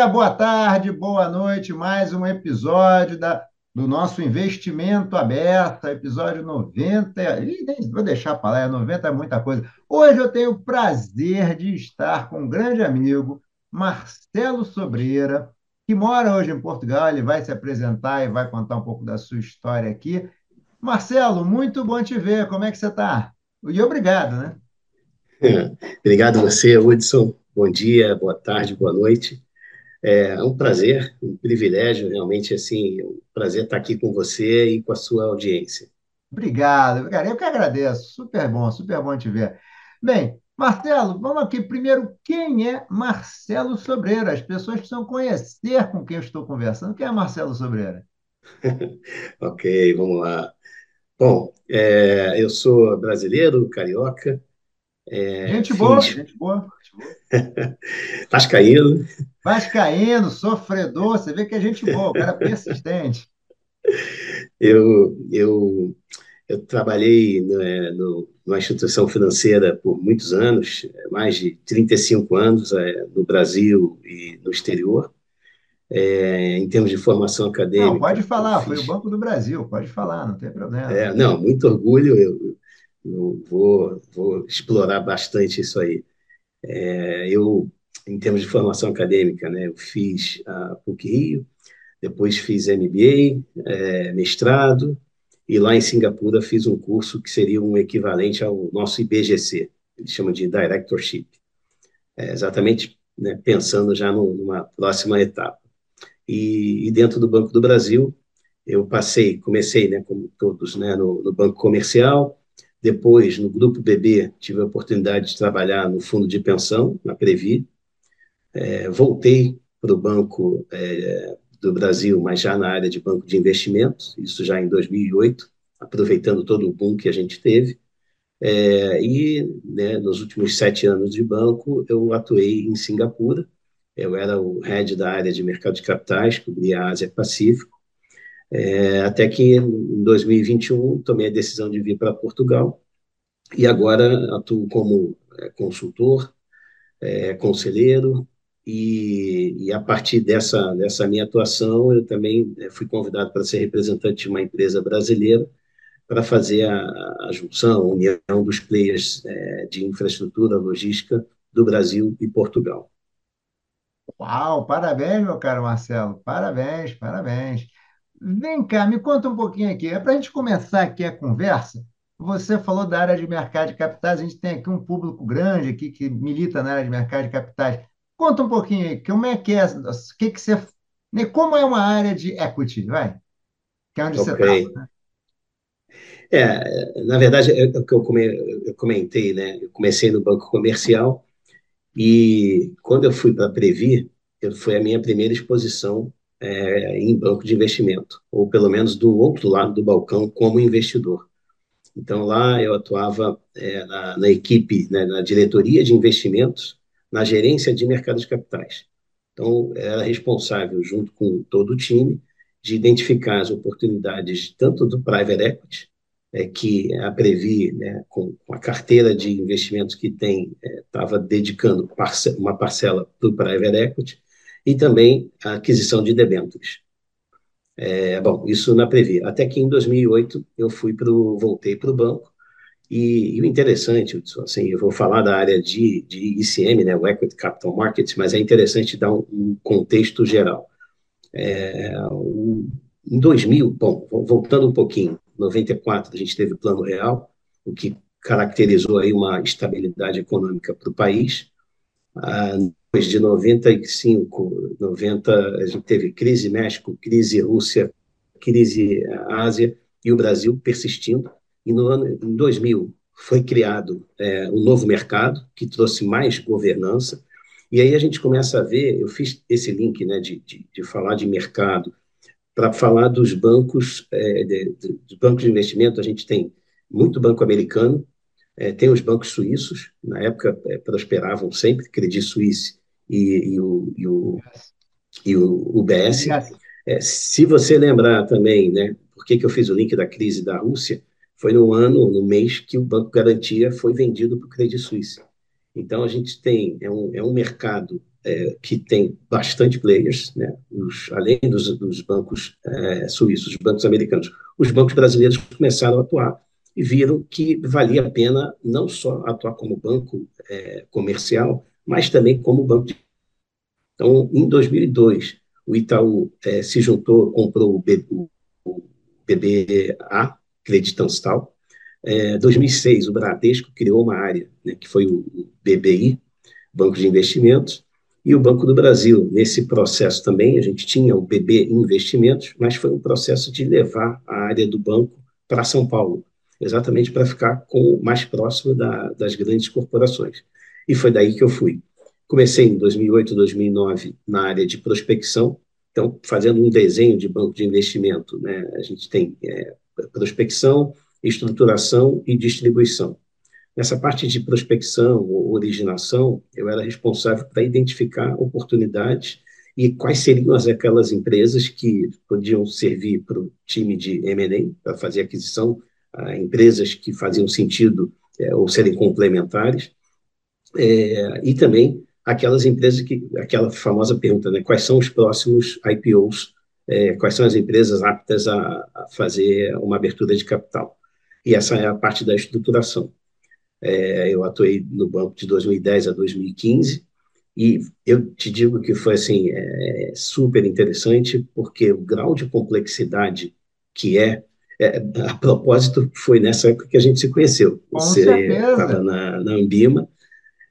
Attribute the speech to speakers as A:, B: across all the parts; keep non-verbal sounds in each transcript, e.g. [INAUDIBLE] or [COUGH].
A: dia, boa tarde, boa noite. Mais um episódio da, do nosso Investimento Aberto, episódio 90. Ih, nem vou deixar para lá, 90 é muita coisa. Hoje eu tenho o prazer de estar com um grande amigo, Marcelo Sobreira, que mora hoje em Portugal. Ele vai se apresentar e vai contar um pouco da sua história aqui. Marcelo, muito bom te ver. Como é que você está? E obrigado, né?
B: Obrigado a você, Hudson. Bom dia, boa tarde, boa noite. É um prazer, um privilégio, realmente, assim, um prazer estar aqui com você e com a sua audiência.
A: Obrigado, cara. Eu que agradeço. Super bom, super bom te ver. Bem, Marcelo, vamos aqui. Primeiro, quem é Marcelo Sobreira? As pessoas precisam conhecer com quem eu estou conversando. Quem é Marcelo Sobreira? [LAUGHS]
B: ok, vamos lá. Bom, é, eu sou brasileiro, carioca.
A: É, gente, boa, gente boa, [LAUGHS] gente
B: boa. Vascaíno.
A: Vascaíno, sofredor, você vê que é gente boa, o cara é persistente. [LAUGHS]
B: Eu, eu, eu trabalhei né, no, numa instituição financeira por muitos anos, mais de 35 anos é, no Brasil e no exterior é, em termos de formação acadêmica.
A: Não, pode falar, foi o Banco do Brasil, pode falar, não tem problema.
B: É, não, muito orgulho, eu, eu vou, vou, explorar bastante isso aí. É, eu, em termos de formação acadêmica, né, eu fiz a PUC-Rio, depois fiz MBA, é, mestrado, e lá em Singapura fiz um curso que seria um equivalente ao nosso IBGC, eles chamam de Directorship, é, exatamente né, pensando já numa próxima etapa. E, e, dentro do Banco do Brasil, eu passei, comecei, né, como todos, né, no, no, Banco Comercial, depois, no Grupo BB, tive a oportunidade de trabalhar no Fundo de Pensão, na Previ, é, voltei para o Banco é, do Brasil, mas já na área de banco de investimentos, isso já em 2008, aproveitando todo o boom que a gente teve, é, e né, nos últimos sete anos de banco, eu atuei em Singapura, eu era o head da área de mercado de capitais, cobria a Ásia-Pacífico, é, até que em 2021 tomei a decisão de vir para Portugal. E agora atuo como é, consultor, é, conselheiro e, e, a partir dessa, dessa minha atuação eu também é, fui convidado para ser representante de uma empresa brasileira para fazer a, a junção, a união dos players é, de infraestrutura logística do Brasil e Portugal.
A: Uau, parabéns, meu caro Marcelo, parabéns, parabéns. Vem cá, me conta um pouquinho aqui. É para a gente começar aqui a conversa. Você falou da área de mercado de capitais, a gente tem aqui um público grande aqui que milita na área de mercado de capitais. Conta um pouquinho aí, como é que é, o que, que você, né, como é uma área de equity, vai? Que é onde okay. você está. Né?
B: É, na verdade, é o que eu comentei, né? Eu comecei no banco comercial, e quando eu fui para Previ, foi a minha primeira exposição é, em banco de investimento, ou pelo menos do outro lado do balcão, como investidor. Então, lá eu atuava é, na, na, equipe, né, na diretoria de investimentos, na gerência de mercados de capitais. Então, era responsável, junto com todo o time, de identificar as oportunidades tanto do private equity, é, que a Previ, né, com, com, a carteira de investimentos que tem, estava é, dedicando parce uma parcela para o private equity e também a aquisição de debêntures. É, bom, isso na Previ. Até que em 2008 eu fui pro, voltei para o banco e, e, o interessante, assim, eu vou falar da área de, de ICM, né, o Equity Capital Markets, mas é interessante dar um, um contexto geral. É, um, em 2000, bom, voltando um pouquinho, 94 a gente teve o Plano Real, o que caracterizou aí uma estabilidade econômica para o país. Ah, depois de 95, 90, a gente teve crise México, crise Rússia, crise Ásia e o Brasil persistindo. E no ano em 2000 foi criado é, um novo mercado que trouxe mais governança. E aí a gente começa a ver, eu fiz esse link né, de, de, de falar de mercado para falar dos bancos, é, de, de, dos bancos de investimento, a gente tem muito banco americano, é, tem os bancos suíços, na época é, prosperavam sempre, Credit Suisse e, e, o, e, o, e o UBS. É, se você lembrar também, né, por que, que eu fiz o link da crise da Rússia, foi no ano, no mês que o Banco Garantia foi vendido para o Credit Suisse. Então, a gente tem, é um, é um mercado é, que tem bastante players, né? Os, além dos, dos bancos é, suíços, os bancos americanos, os bancos brasileiros começaram a atuar e viram que valia a pena não só atuar como banco é, comercial, mas também como banco de... Então, em 2002, o Itaú é, se juntou, comprou o, B, o, BBA, Credit Anstal. Em 2006, o Bradesco criou uma área, né, que foi o BBI, Banco de Investimentos, e o Banco do Brasil. Nesse processo também, a gente tinha o BB Investimentos, mas foi um processo de levar a área do banco para São Paulo, exatamente para ficar com, mais próximo da, das grandes corporações. E foi daí que eu fui. Comecei em 2008, 2009 na área de prospecção, então, fazendo um desenho de banco de investimento, né, a gente tem é, prospecção, estruturação e distribuição. Nessa parte de prospecção ou originação, eu era responsável para identificar oportunidades e quais seriam as, aquelas empresas que podiam servir para o time de M&A, para fazer aquisição, a empresas que faziam sentido é, ou serem complementares, é, e também aquelas empresas que, aquela famosa pergunta, né, quais são os próximos IPOs, é, quais são as empresas aptas a, a fazer uma abertura de capital. E essa é a parte da estruturação. É, eu atuei no banco de 2010 a 2015 e eu te digo que foi assim é, super interessante porque o grau de complexidade que é, é, a propósito foi nessa época que a gente se conheceu.
A: Você estava
B: na, na Ambima,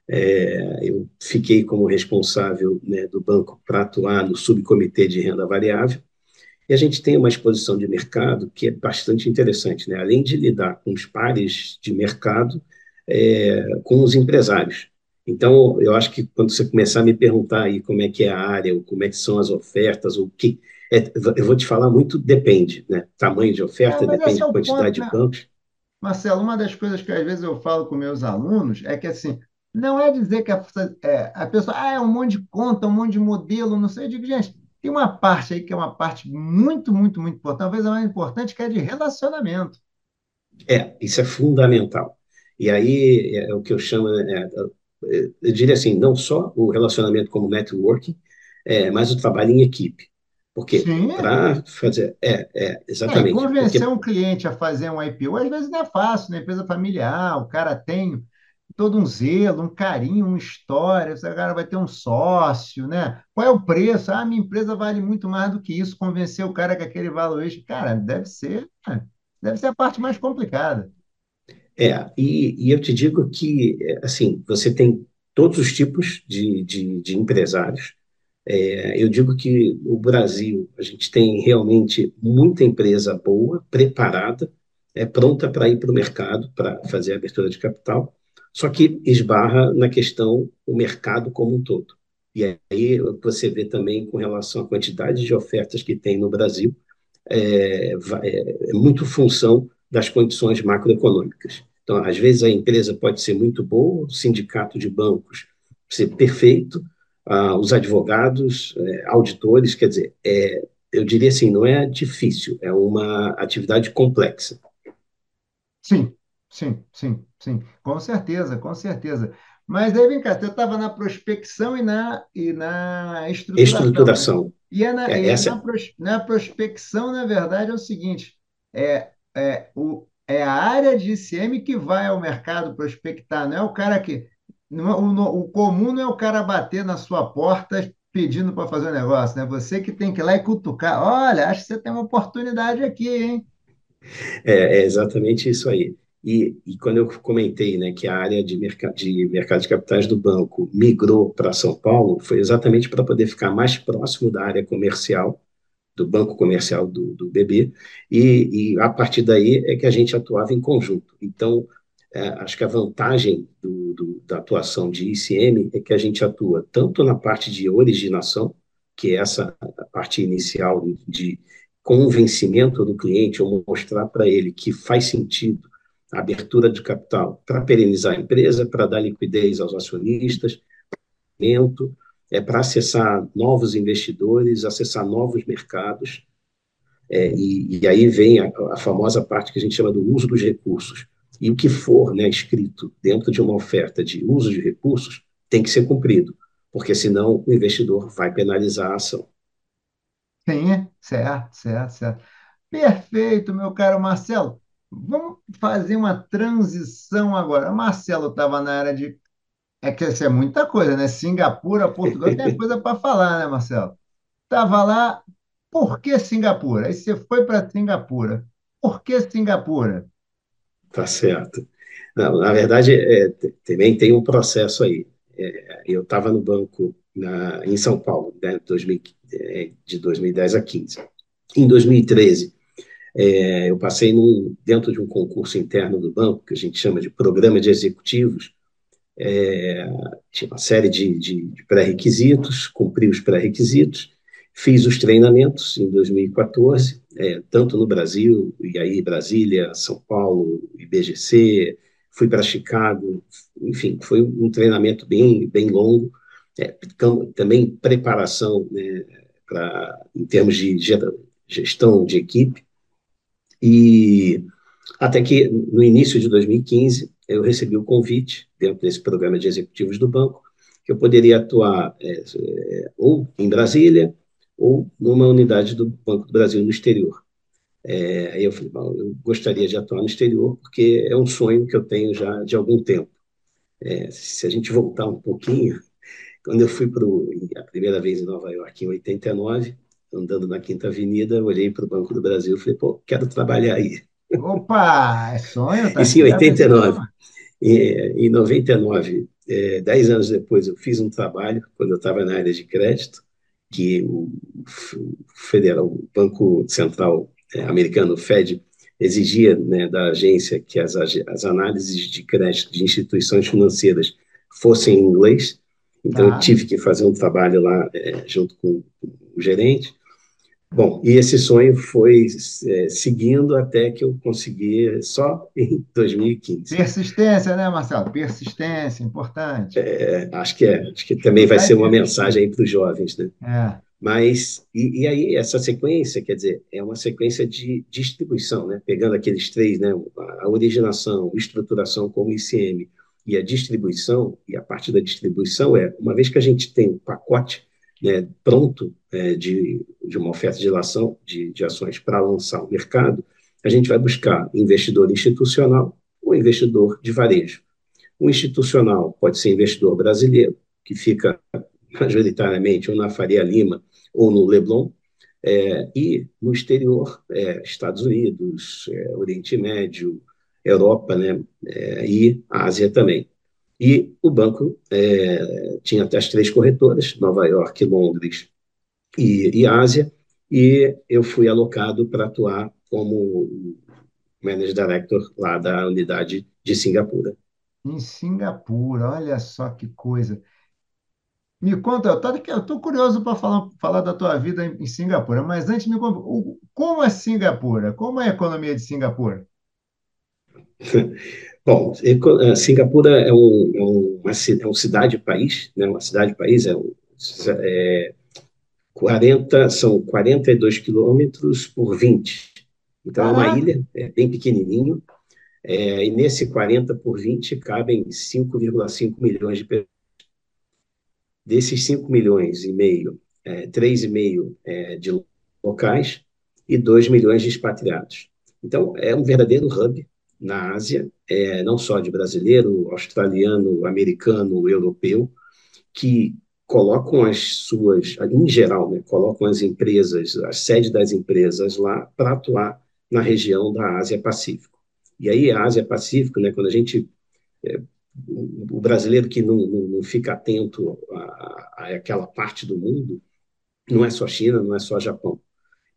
B: é, eu fiquei como responsável né, do banco para atuar no subcomitê de renda variável e a gente tem uma exposição de mercado que é bastante interessante, né? Além de lidar com os pares de mercado, é, com os empresários. Então, eu acho que quando você começar a me perguntar aí como é que é a área, ou como é que são as ofertas, o que é, eu vou te falar muito depende, né? Tamanho de oferta, é, depende da é quantidade ponto, de bancos. Né?
A: Marcelo, uma das coisas que às vezes eu falo com meus alunos é que assim, não é dizer que a, é, a pessoa ah, é um monte de conta, um monte de modelo, não sei. Eu digo, gente, tem uma parte aí que é uma parte muito, muito, muito importante, talvez a mais importante, que é de relacionamento.
B: É, isso é fundamental. E aí é, é o que eu chamo, é, é, eu diria assim, não só o relacionamento como networking, é, mas o trabalho em equipe. Porque para fazer. É, é exatamente.
A: É, convencer
B: porque...
A: um cliente a fazer um IPO, às vezes não é fácil, né? Empresa familiar, o cara tem todo um zelo, um carinho, uma história, o cara vai ter um sócio, né? Qual é o preço? Ah, minha empresa vale muito mais do que isso, convencer o cara que aquele valuation, cara, deve ser, deve ser a parte mais complicada.
B: É, e, e eu te digo que, assim, você tem todos os tipos de, de, de empresários. É, eu digo que no Brasil a gente tem realmente muita empresa boa, preparada, é pronta para ir para o mercado para fazer a abertura de capital, só que esbarra na questão o mercado como um todo. E aí você vê também com relação à quantidade de ofertas que tem no Brasil, é, é, é muito função das condições macroeconômicas. Então, às vezes, a empresa pode ser muito boa, o sindicato de bancos ser perfeito, ah, os advogados, é, auditores, quer dizer, é, eu diria assim, não é difícil, é uma atividade complexa.
A: Sim, sim, sim, sim, com certeza, com certeza. Mas aí, vem cá, você estava na prospecção e na, e na estruturação.
B: Estruturação. Né?
A: E, é na, é, essa... na, pros, na prospecção, na verdade, é o seguinte, é, é, o, é a área de ICM que vai ao mercado prospectar, não é o cara que. Não, é, o, o comum não é o cara bater na sua porta pedindo para fazer um negócio, né? Você que tem que ir lá e cutucar. Olha, acho que você tem uma oportunidade aqui, hein?
B: É, é exatamente isso aí. E, e, quando eu comentei né, que a área de, mercado de mercado de capitais do banco migrou para São Paulo, foi exatamente para poder ficar mais próximo da área comercial do banco comercial do, do BB, e, e, a partir daí é que a gente atuava em conjunto. Então, é, acho que a vantagem do, do, da atuação de ICM é que a gente atua tanto na parte de originação, que é essa parte inicial de convencimento do cliente, ou mostrar para ele que faz sentido a abertura de capital para perenizar a empresa, para dar liquidez aos acionistas, é para acessar novos investidores, acessar novos mercados, é, e, e, aí vem a, a, famosa parte que a gente chama do uso dos recursos. E o que for né, escrito dentro de uma oferta de uso de recursos tem que ser cumprido. porque senão o investidor vai penalizar a ação.
A: Sim, certo, certo, certo. Perfeito, meu caro Marcelo. Vamos fazer uma transição agora. Marcelo estava na área de. É que isso é muita coisa, né? Singapura, Portugal, tem [LAUGHS] coisa para falar, né, Marcelo? Estava lá, por que Singapura? Aí você foi para Singapura. Por que Singapura?
B: Tá certo. Não, na verdade, é, também tem um processo aí. É, eu estava no banco na, em São Paulo, né, 2000, é, de 2010 a 15. Em 2013, é, eu passei num, dentro de um concurso interno do banco, que a gente chama de Programa de Executivos, é, tinha uma série de, de, de pré-requisitos, cumpri os pré-requisitos, fiz os treinamentos em 2014, é, tanto no Brasil, e aí Brasília, São Paulo, IBGC, fui para Chicago, enfim, foi um treinamento bem, bem longo, é, também preparação né, pra, em termos de gestão de equipe, e até que no início de 2015 eu recebi o convite, dentro desse programa de executivos do banco, que eu poderia atuar é, é, ou em Brasília ou numa unidade do Banco do Brasil no exterior. É, aí eu falei, bom, eu gostaria de atuar no exterior porque é um sonho que eu tenho já de algum tempo. É, se a gente voltar um pouquinho, [LAUGHS] quando eu fui para a primeira vez em Nova York, em 89, andando na Quinta Avenida, olhei para o Banco do Brasil e falei, pô, quero trabalhar aí.
A: Opa, é sonho, tá? [LAUGHS]
B: Isso em 89. E, em 99, é, dez anos depois, eu fiz um trabalho, quando eu estava na área de crédito, que o, Federal, o Banco Central é, americano, o Fed, exigia né, da agência que as, as análises de crédito de instituições financeiras fossem em inglês. Então, eu tive que fazer um trabalho lá é, junto com o gerente. Bom, e esse sonho foi é, seguindo até que eu consegui só em 2015.
A: Persistência, né, Marcelo? Persistência, importante.
B: É, acho que é. Acho que também vai, vai ser uma mensagem para os jovens, né? É. Mas, e, e, aí, essa sequência, quer dizer, é uma sequência de distribuição, né? Pegando aqueles três, né? A originação, estruturação como ICM e a distribuição, e a parte da distribuição é, uma vez que a gente tem um pacote né, pronto é, de, de uma oferta de, ação, de, de ações para lançar o mercado, a gente vai buscar investidor institucional ou investidor de varejo. O institucional pode ser investidor brasileiro, que fica majoritariamente ou na Faria Lima ou no Leblon, é, e no exterior, é, Estados Unidos, é, Oriente Médio, Europa, né, é, e Ásia também. E o banco é, tinha até as três corretoras, Nova York, Londres e, e Ásia, e eu fui alocado para atuar como Manager Director lá da unidade de Singapura.
A: Em Singapura, olha só que coisa. Me conta, eu estou curioso para falar, falar da tua vida em, em Singapura, mas antes me conta, o, como é Singapura? Como é a economia de Singapura? [LAUGHS]
B: Bom, eh, Singapura é um, é uma, é um cidade-país, né? uma cidade-país é, um, é 40, são 42 quilômetros por 20. Então, é uma ilha, é bem pequenininho, é, e nesse 40 por 20 cabem 5,5 milhões de pessoas. Desses 5 milhões e meio, é, 3,5 é, de locais e 2 milhões de expatriados. Então, é um verdadeiro hub na Ásia, é, não só de brasileiro, australiano, americano, europeu, que colocam as suas, em geral, né, colocam as empresas, a sede das empresas lá para atuar na região da Ásia-Pacífico. E aí, a Ásia-Pacífico, né, quando a gente. É, o brasileiro que não, não, não fica atento àquela parte do mundo, não é só China, não é só Japão.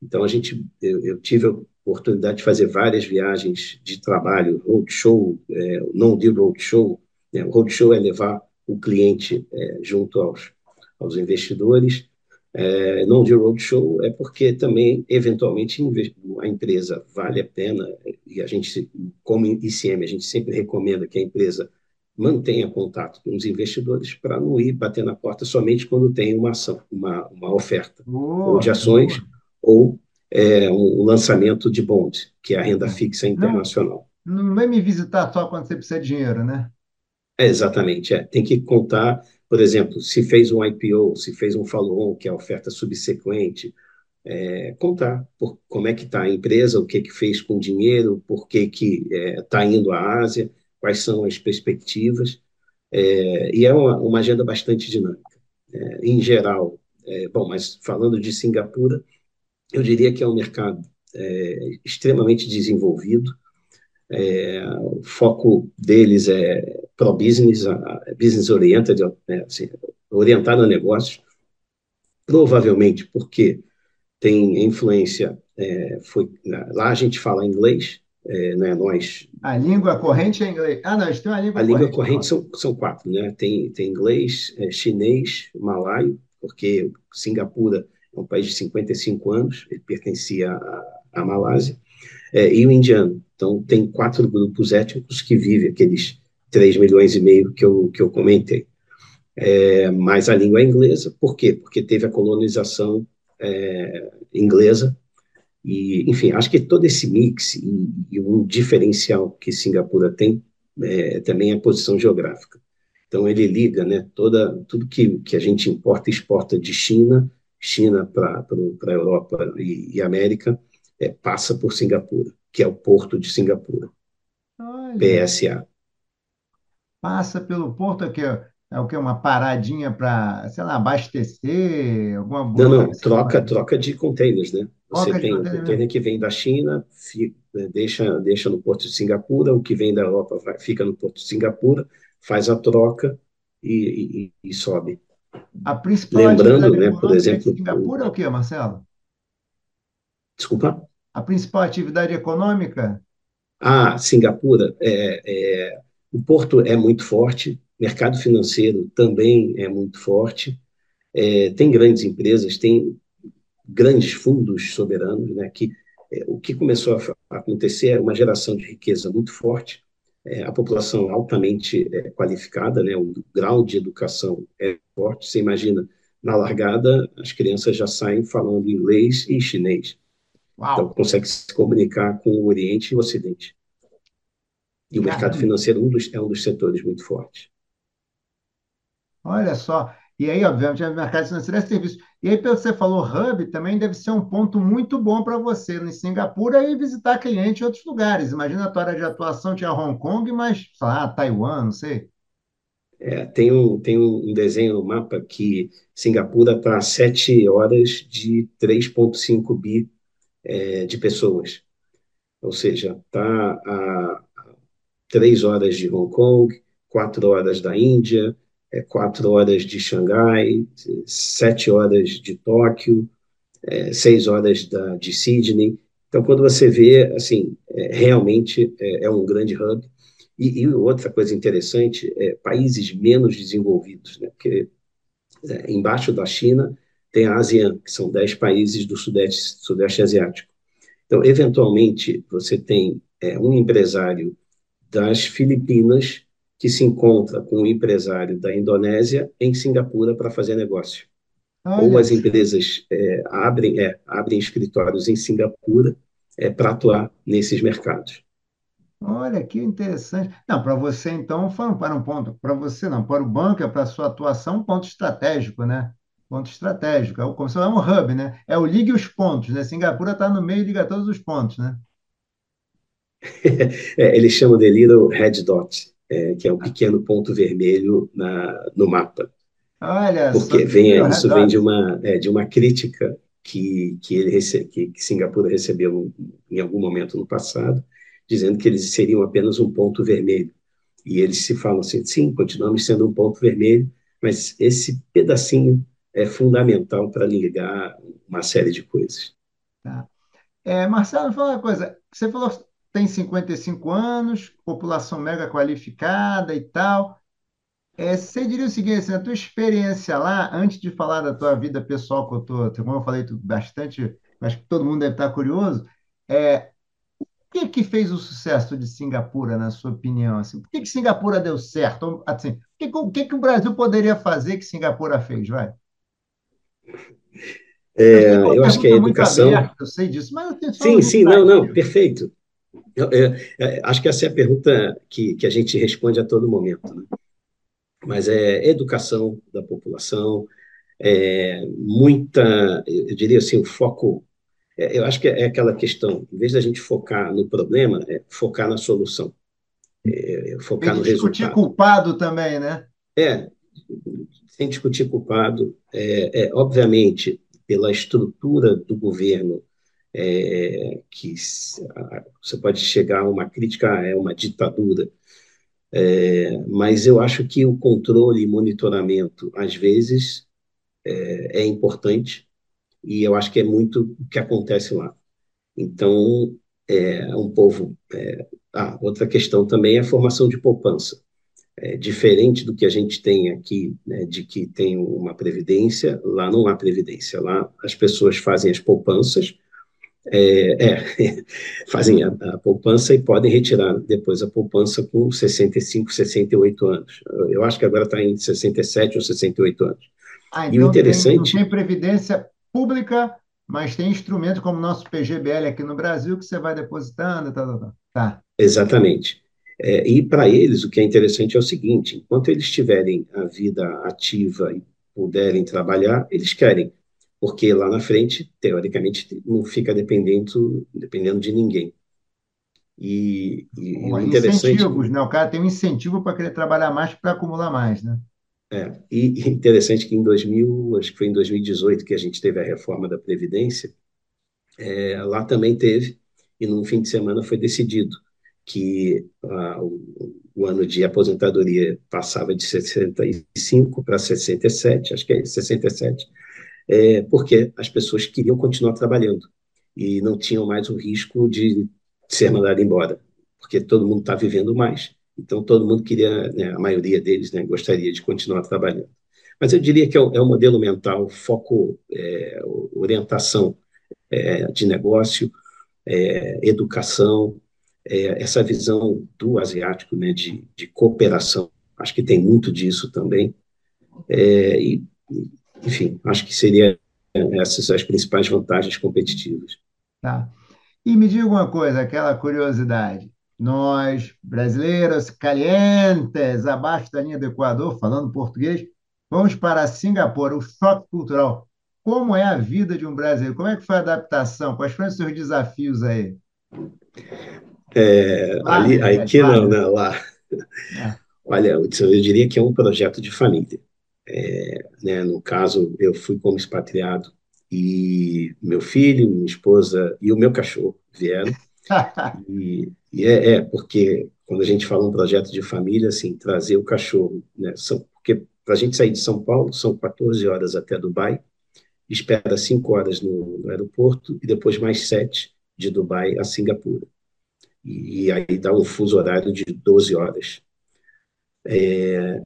B: Então, a gente, eu, eu tive a oportunidade de fazer várias viagens de trabalho, roadshow, é, não de roadshow, né? roadshow é levar o cliente é, junto aos, aos investidores, é, não de roadshow é porque também, eventualmente, a empresa vale a pena, e a gente, como ICM, a gente sempre recomenda que a empresa mantenha contato com os investidores para não ir bater na porta somente quando tem uma ação, uma, uma oferta, ou de ações, ou é, um lançamento de bond, que é a renda fixa internacional.
A: Não, não vai me visitar só quando você precisa de dinheiro, né?
B: É, exatamente, é. Tem que contar, por exemplo, se fez um IPO, se fez um follow-on, que é a oferta subsequente, é, contar por, como é que está a empresa, o que que fez com o dinheiro, por que que está é, indo à Ásia, quais são as perspectivas, é, e é uma, uma, agenda bastante dinâmica. É, em geral, é, bom, mas falando de Singapura, eu diria que é um mercado é, extremamente desenvolvido, o foco deles é pro-business, business oriented, né, assim, orientado a negócios, provavelmente porque tem influência, é, foi, lá a gente fala inglês, é, né, nós...
A: A língua corrente é inglês. Ah, não, tem uma língua
B: a corrente. A língua corrente são, são quatro, né? Tem, tem inglês, é, chinês, malaio, porque Singapura é um país de 55 anos, ele pertencia à, à Malásia, é, e o indiano. Então, tem quatro grupos étnicos que vivem aqueles 3 milhões e meio que eu, que eu comentei. É, mas a língua é inglesa, por quê? Porque teve a colonização é, inglesa, e, enfim, acho que todo esse mix e, e um diferencial que Singapura tem é, também é a posição geográfica. Então, ele liga né, toda, tudo que, que a gente importa e exporta de China, China para a Europa e, e América, é, passa por Singapura, que é o porto de Singapura, Olha. PSA
A: passa pelo porto aqui, é o que? Uma paradinha para, sei lá, abastecer, alguma
B: Não, não, troca, troca de containers, né? Você troca tem um container que vem da China, fica, né, deixa, deixa no porto de Singapura, o que vem da Europa vai, fica no porto de Singapura, faz a troca e, e, e sobe.
A: A principal Lembrando, né, por exemplo. De Singapura é o que, Marcelo?
B: Desculpa?
A: A principal atividade econômica?
B: Ah, Singapura é, é o porto é muito forte, mercado financeiro também é muito forte, é, tem grandes empresas, tem grandes fundos soberanos, né, que é, o que começou a, acontecer é uma geração de riqueza muito forte, é, a população altamente é, qualificada, né, o grau de educação é forte, você imagina, na largada, as crianças já saem falando inglês e chinês. Uau. Então, consegue se comunicar com o Oriente e o Ocidente. E o mercado financeiro um dos, é um dos setores muito fortes.
A: Olha só. E aí, obviamente, o mercado financeiro é serviço. E aí, pelo que você falou, hub também deve ser um ponto muito bom para você em Singapura e visitar cliente em outros lugares. Imagina a tua área de atuação tinha Hong Kong, mas, sei lá, Taiwan, não sei.
B: É, tem um, tem um desenho no mapa que Singapura está a 7 horas de 3,5 bi é, de pessoas. Ou seja, está a três horas de Hong Kong, quatro horas da Índia, é, quatro horas de Xangai, sete horas de Tóquio, é, seis horas da, de Sydney. Então, quando você vê, assim, é, realmente é, é, um grande hub. E, e, outra coisa interessante, é países menos desenvolvidos, né? porque é, embaixo da China tem a ASEAN, que são dez países do Sudeste, Sudeste Asiático. Então, eventualmente, você tem é, um empresário das Filipinas que se encontra com um empresário da Indonésia em Singapura para fazer negócio. Olha. Ou as empresas é, abrem, é, abrem escritórios em Singapura é, para atuar nesses mercados.
A: Olha que interessante. Não, para você então foi para um ponto, para você não, para o banco, é para a sua atuação, um ponto estratégico, né? Ponto estratégico, é como se é um hub, né? É o ligue os pontos, né? Singapura está no meio e liga todos os pontos, né? [LAUGHS]
B: é, eles chamam de Little Red Dot, é, que é um pequeno ponto vermelho na, no mapa.
A: Olha,
B: porque vem, isso vem de uma, é, de uma crítica que, que, ele rece, que, que Singapura recebeu em algum momento no passado, dizendo que eles seriam apenas um ponto vermelho. E eles se falam assim, sim, continuamos sendo um ponto vermelho, mas esse pedacinho é fundamental para ligar uma série de coisas.
A: Tá. É, Marcelo, fala uma coisa. Você falou tem 55 anos, população mega qualificada e tal. É, você diria o seguinte, assim, a tua experiência lá, antes de falar da tua vida pessoal, que eu tô, como eu falei bastante, acho que todo mundo deve estar curioso, é, o que que fez o sucesso de Singapura, na sua opinião? Assim, por que, que Singapura deu certo? Assim, o que, o que, que o Brasil poderia fazer que Singapura fez? Vai.
B: É, eu acho que a educação. Aberta,
A: eu sei disso, mas
B: sim, sim, não, não, perfeito. Eu, eu, eu, acho que essa é a pergunta que, que a gente responde a todo momento. Né? mas é educação da população, é muita, eu diria assim, o foco, é, eu acho que é aquela questão, em vez da gente focar no problema, é focar na solução, é, focar no
A: resultado. discutir culpado também, né?
B: É, sem discutir culpado, é, é, obviamente, pela estrutura do governo, é, que você pode chegar a uma crítica, é uma ditadura, é, mas eu acho que o controle e monitoramento, às vezes, é, é importante, e eu acho que é muito o que acontece lá. Então, é um povo. É, ah, outra questão também é a formação de poupança. É, diferente do que a gente tem aqui, né, de que tem uma previdência, lá não há previdência. Lá as pessoas fazem as poupanças, é, é, [LAUGHS] fazem a, a, poupança e podem retirar depois a poupança com 65, 68 anos. Eu acho que agora está em 67 ou 68 anos.
A: Ah, então e o interessante... Tem, não tem previdência pública, mas tem instrumento como o nosso PGBL aqui no Brasil que você vai depositando, tá, tá, tá. tá.
B: Exatamente. É, e para eles, o que é interessante é o seguinte: enquanto eles tiverem a vida ativa e puderem trabalhar, eles querem porque lá na frente, teoricamente, não fica dependendo, dependendo de ninguém.
A: E, e Bom, interessante... Incentivos, né? O cara tem um incentivo para querer trabalhar mais para acumular mais, né?
B: É, e interessante que em 2000, acho que foi em 2018 que a gente teve a reforma da Previdência, é, lá também teve, e num fim de semana foi decidido que ah, o, o, ano de aposentadoria passava de 65 para 67, acho que é 67, é, porque as pessoas queriam continuar trabalhando e não tinham mais o risco de ser mandado embora, porque todo mundo está vivendo mais. Então, todo mundo queria, né, a maioria deles né, gostaria de continuar trabalhando. Mas eu diria que é o, é modelo mental, foco, é, orientação é, de negócio, é, educação, é, essa visão do asiático né, de, de cooperação. Acho que tem muito disso também. É, e enfim, acho que seria essas as principais vantagens competitivas.
A: Tá. E me diga uma coisa, aquela curiosidade. Nós, brasileiros calientes, abaixo da linha do Equador, falando português, vamos para Singapura, o choque cultural. Como é a vida de um brasileiro? Como é que foi a adaptação? Quais foram os seus desafios aí?
B: É, lá, ali, né? aqui lá, não, né? lá. É. Olha, eu diria que é um projeto de família. É, né, no caso, eu fui como expatriado e meu filho, minha esposa e o meu cachorro vieram. [LAUGHS] e, e é, é, porque quando a gente fala um projeto de família, assim, trazer o cachorro, né, são, porque para a gente sair de São Paulo são 14 horas até Dubai, espera 5 horas no, no aeroporto e depois mais 7 de Dubai a Singapura. E, e aí dá um fuso horário de 12 horas. É,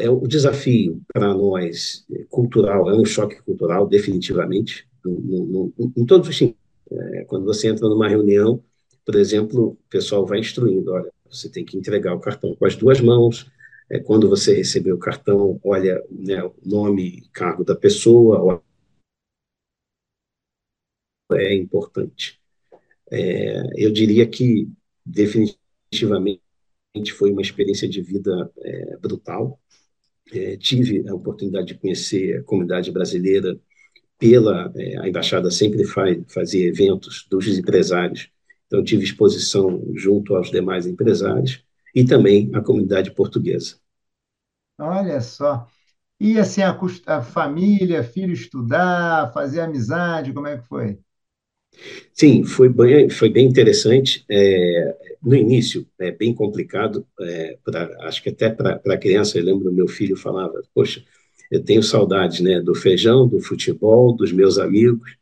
B: é o desafio para nós é, cultural, é um choque cultural, definitivamente, no, no, no, em todos os sentidos. É, quando você entra numa reunião, por exemplo, o pessoal vai instruindo, olha, você tem que entregar o cartão com as duas mãos, é, quando você receber o cartão, olha né, o nome e cargo da pessoa, é importante. É, eu diria que, definitivamente, foi uma experiência de vida é, brutal, é, tive a oportunidade de conhecer a comunidade brasileira pela é, a embaixada sempre faz, fazia eventos dos empresários, então tive exposição junto aos demais empresários e também a comunidade portuguesa.
A: Olha só. E assim, a, a família, filho estudar, fazer amizade, como é que foi?
B: Sim, foi bem, foi bem interessante. É, no início, é bem complicado, é, pra, acho que até para a criança, eu lembro do meu filho falava, poxa, eu tenho saudades né, do feijão, do futebol, dos meus amigos.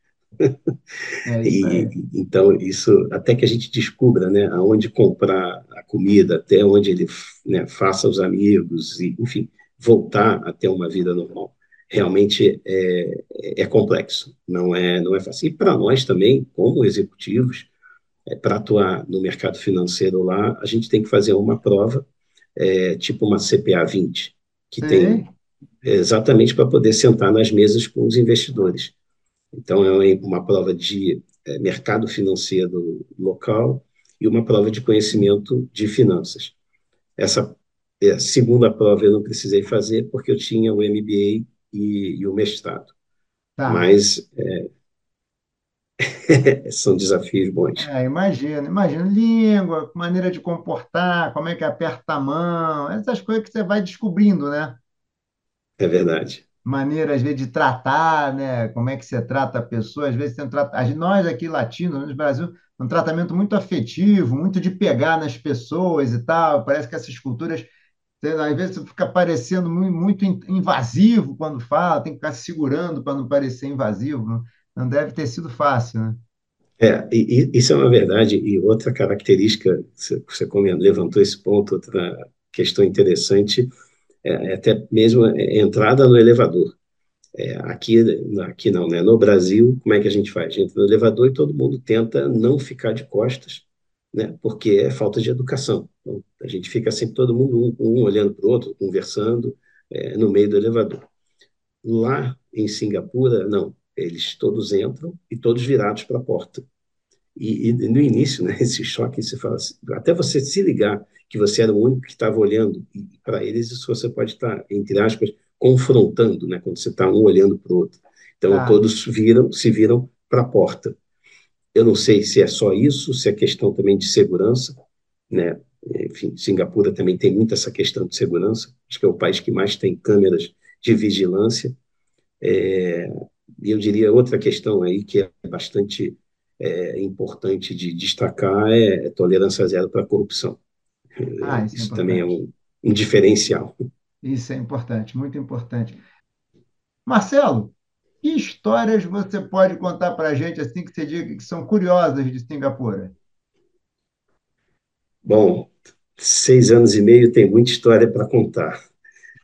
B: É [LAUGHS] e, então, isso, até que a gente descubra né, aonde comprar a comida, até onde ele né, faça os amigos, e, enfim, voltar a ter uma vida normal realmente é, é complexo, não é, não é fácil. E para nós também, como executivos, é, para atuar no mercado financeiro lá, a gente tem que fazer uma prova, é, tipo uma CPA 20, que tem exatamente para poder sentar nas mesas com os investidores. Então, é uma prova de é, mercado financeiro local e uma prova de conhecimento de finanças. Essa é, a segunda prova eu não precisei fazer porque eu tinha o MBA e, e o mestrado. Tá. Mas é, [LAUGHS] são desafios bons.
A: É, imagina, imagina língua, maneira de comportar, como é que aperta a mão, essas coisas que você vai descobrindo, né?
B: É verdade.
A: Maneira, às vezes, de tratar, né? Como é que você trata a pessoa, às vezes você trata. Nós aqui latinos, no Brasil, um tratamento muito afetivo, muito de pegar nas pessoas e tal. Parece que essas culturas às vezes fica parecendo muito invasivo quando fala, tem que ficar se segurando para não parecer invasivo. Não deve ter sido fácil, né?
B: É, e, isso é uma verdade. E outra característica, você levantou esse ponto, outra questão interessante, é, é até mesmo a entrada no elevador. É, aqui, aqui não, né? No Brasil, como é que a gente faz? A gente entra no elevador e todo mundo tenta não ficar de costas né? porque é falta de educação. Então, a gente fica sempre todo mundo um, um olhando para o outro, conversando é, no meio do elevador. Lá em Singapura, não, eles todos entram e todos virados para a porta. E, e, no início, né, [LAUGHS] esse choque, você fala assim, até você se ligar que você era o único que estava olhando, e para eles isso você pode estar, entre aspas, confrontando, né, quando você está um olhando para o outro. Então, ah. todos viram, se viram para a porta. Eu não sei se é só isso, se é questão também de segurança, né? Enfim, Singapura também tem muito essa questão de segurança. Acho que é o país que mais tem câmeras de vigilância. É, e eu diria outra questão aí que é bastante é, importante de destacar é, é tolerância zero para a corrupção. Ah, isso, é isso é também é um, um diferencial.
A: Isso é importante, muito importante. Marcelo, que histórias você pode contar para a gente, assim, que você diga que são curiosas de Singapura?
B: Bom, seis anos e meio tem muita história para contar.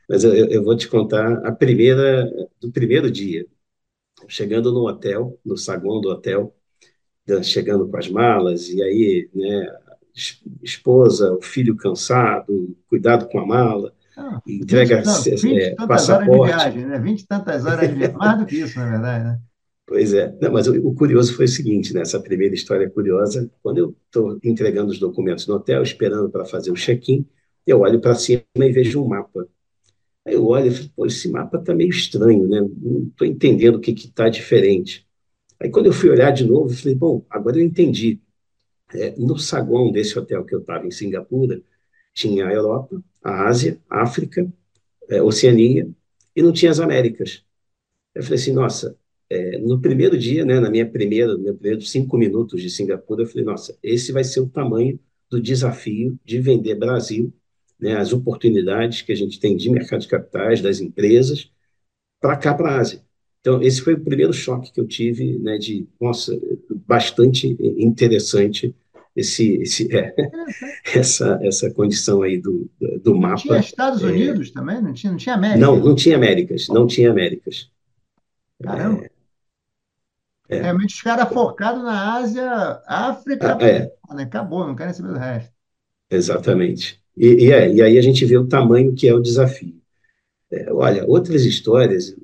B: Mas eu, eu, vou te contar a primeira, do primeiro dia. Chegando no hotel, no saguão do hotel, chegando com as malas, e aí, né, esposa, o filho cansado, cuidado com a mala. Ah, entrega 20, não, 20 é, passaporte. horas de viagem,
A: né? 20 e tantas horas de viagem, mais do que isso, na verdade, né?
B: Pois é. Não, mas o, o, curioso foi o seguinte, né? primeira história curiosa, quando eu estou entregando os documentos no hotel, esperando para fazer o check-in, eu olho para cima e vejo um mapa. Aí eu olho e falo, pô, esse mapa está meio estranho, né? Não estou entendendo o que está diferente. Aí quando eu fui olhar de novo, eu falei, bom, agora eu entendi. É, no saguão desse hotel que eu estava em Singapura, tinha a Europa, a Ásia, a África, é, Oceania, e não tinha as Américas. Eu falei assim, nossa, é, no primeiro dia, né, na minha primeira, no meu primeiro cinco minutos de Singapura, eu falei, nossa, esse vai ser o tamanho do desafio de vender Brasil, né, as oportunidades que a gente tem de mercado de capitais, das empresas, para cá, para a Ásia. Então, esse foi o primeiro choque que eu tive, né, de, nossa, bastante interessante esse, esse é, [LAUGHS] essa, essa condição aí do, do mapa.
A: Tinha Estados é, Unidos também? Não tinha, não tinha América?
B: Não, não tinha Américas, não tinha Américas.
A: Caramba! É, Realmente os caras focados na Ásia, África, ah, é. né? acabou, não querem saber do resto.
B: Exatamente. E, e, é, e, aí a gente vê o tamanho que é o desafio. É, olha, outras histórias,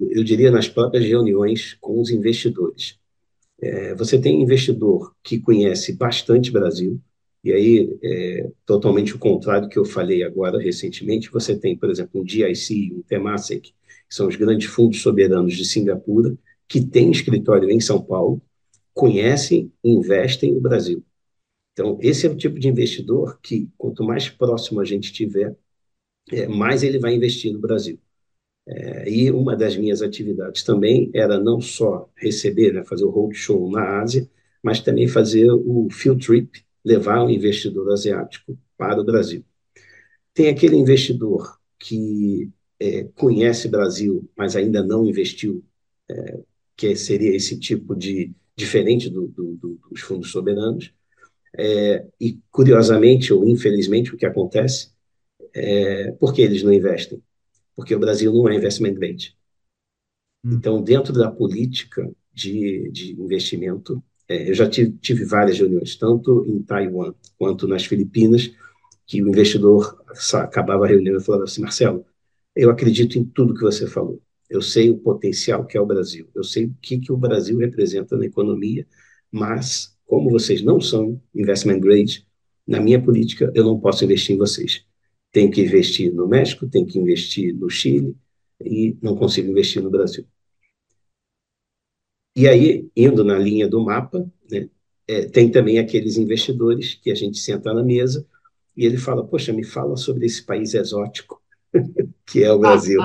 B: eu diria nas próprias reuniões com os investidores. É, você tem investidor que conhece bastante Brasil, e aí, é, totalmente o contrário do que eu falei agora recentemente, você tem, por exemplo, um GIC, um Temasek, que são os grandes fundos soberanos de Singapura, que têm escritório em São Paulo, conhecem e investem no Brasil. Então, esse é o tipo de investidor que, quanto mais próximo a gente tiver, é, mais ele vai investir no Brasil. É, e uma das minhas atividades também era não só receber, né, fazer o roadshow na Ásia, mas também fazer o field trip, levar o investidor asiático para o Brasil. Tem aquele investidor que é, conhece Brasil, mas ainda não investiu, é, que seria esse tipo de diferente do, do, do, dos fundos soberanos. É, e curiosamente ou infelizmente o que acontece é porque eles não investem porque o Brasil não é investment grade. Hum. Então, dentro da política de, de investimento, é, eu já tive, tive, várias reuniões, tanto em Taiwan quanto nas Filipinas, que o investidor acabava a reunião e falava assim, Marcelo, eu acredito em tudo que você falou. Eu sei o potencial que é o Brasil. Eu sei o que, que o Brasil representa na economia, mas como vocês não são investment grade, na minha política eu não posso investir em vocês tenho que investir no México, tenho que investir no Chile e não consigo investir no Brasil. E aí, indo na linha do mapa, né, é, tem também aqueles investidores que a gente senta na mesa e ele fala: Poxa, me fala sobre esse país exótico [LAUGHS] que é o Brasil.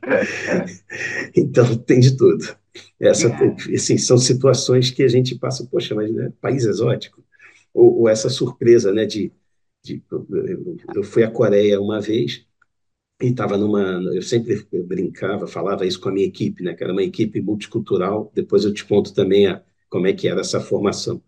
B: [LAUGHS] então, tem de tudo. Essa, é. assim, são situações que a gente passa, poxa, mas né, país exótico? Ou, ou, essa surpresa, né, de, eu fui à Coreia uma vez e estava numa, eu sempre brincava, falava isso com a minha equipe, né, que era uma equipe multicultural, depois eu te conto também a, como é que era essa formação.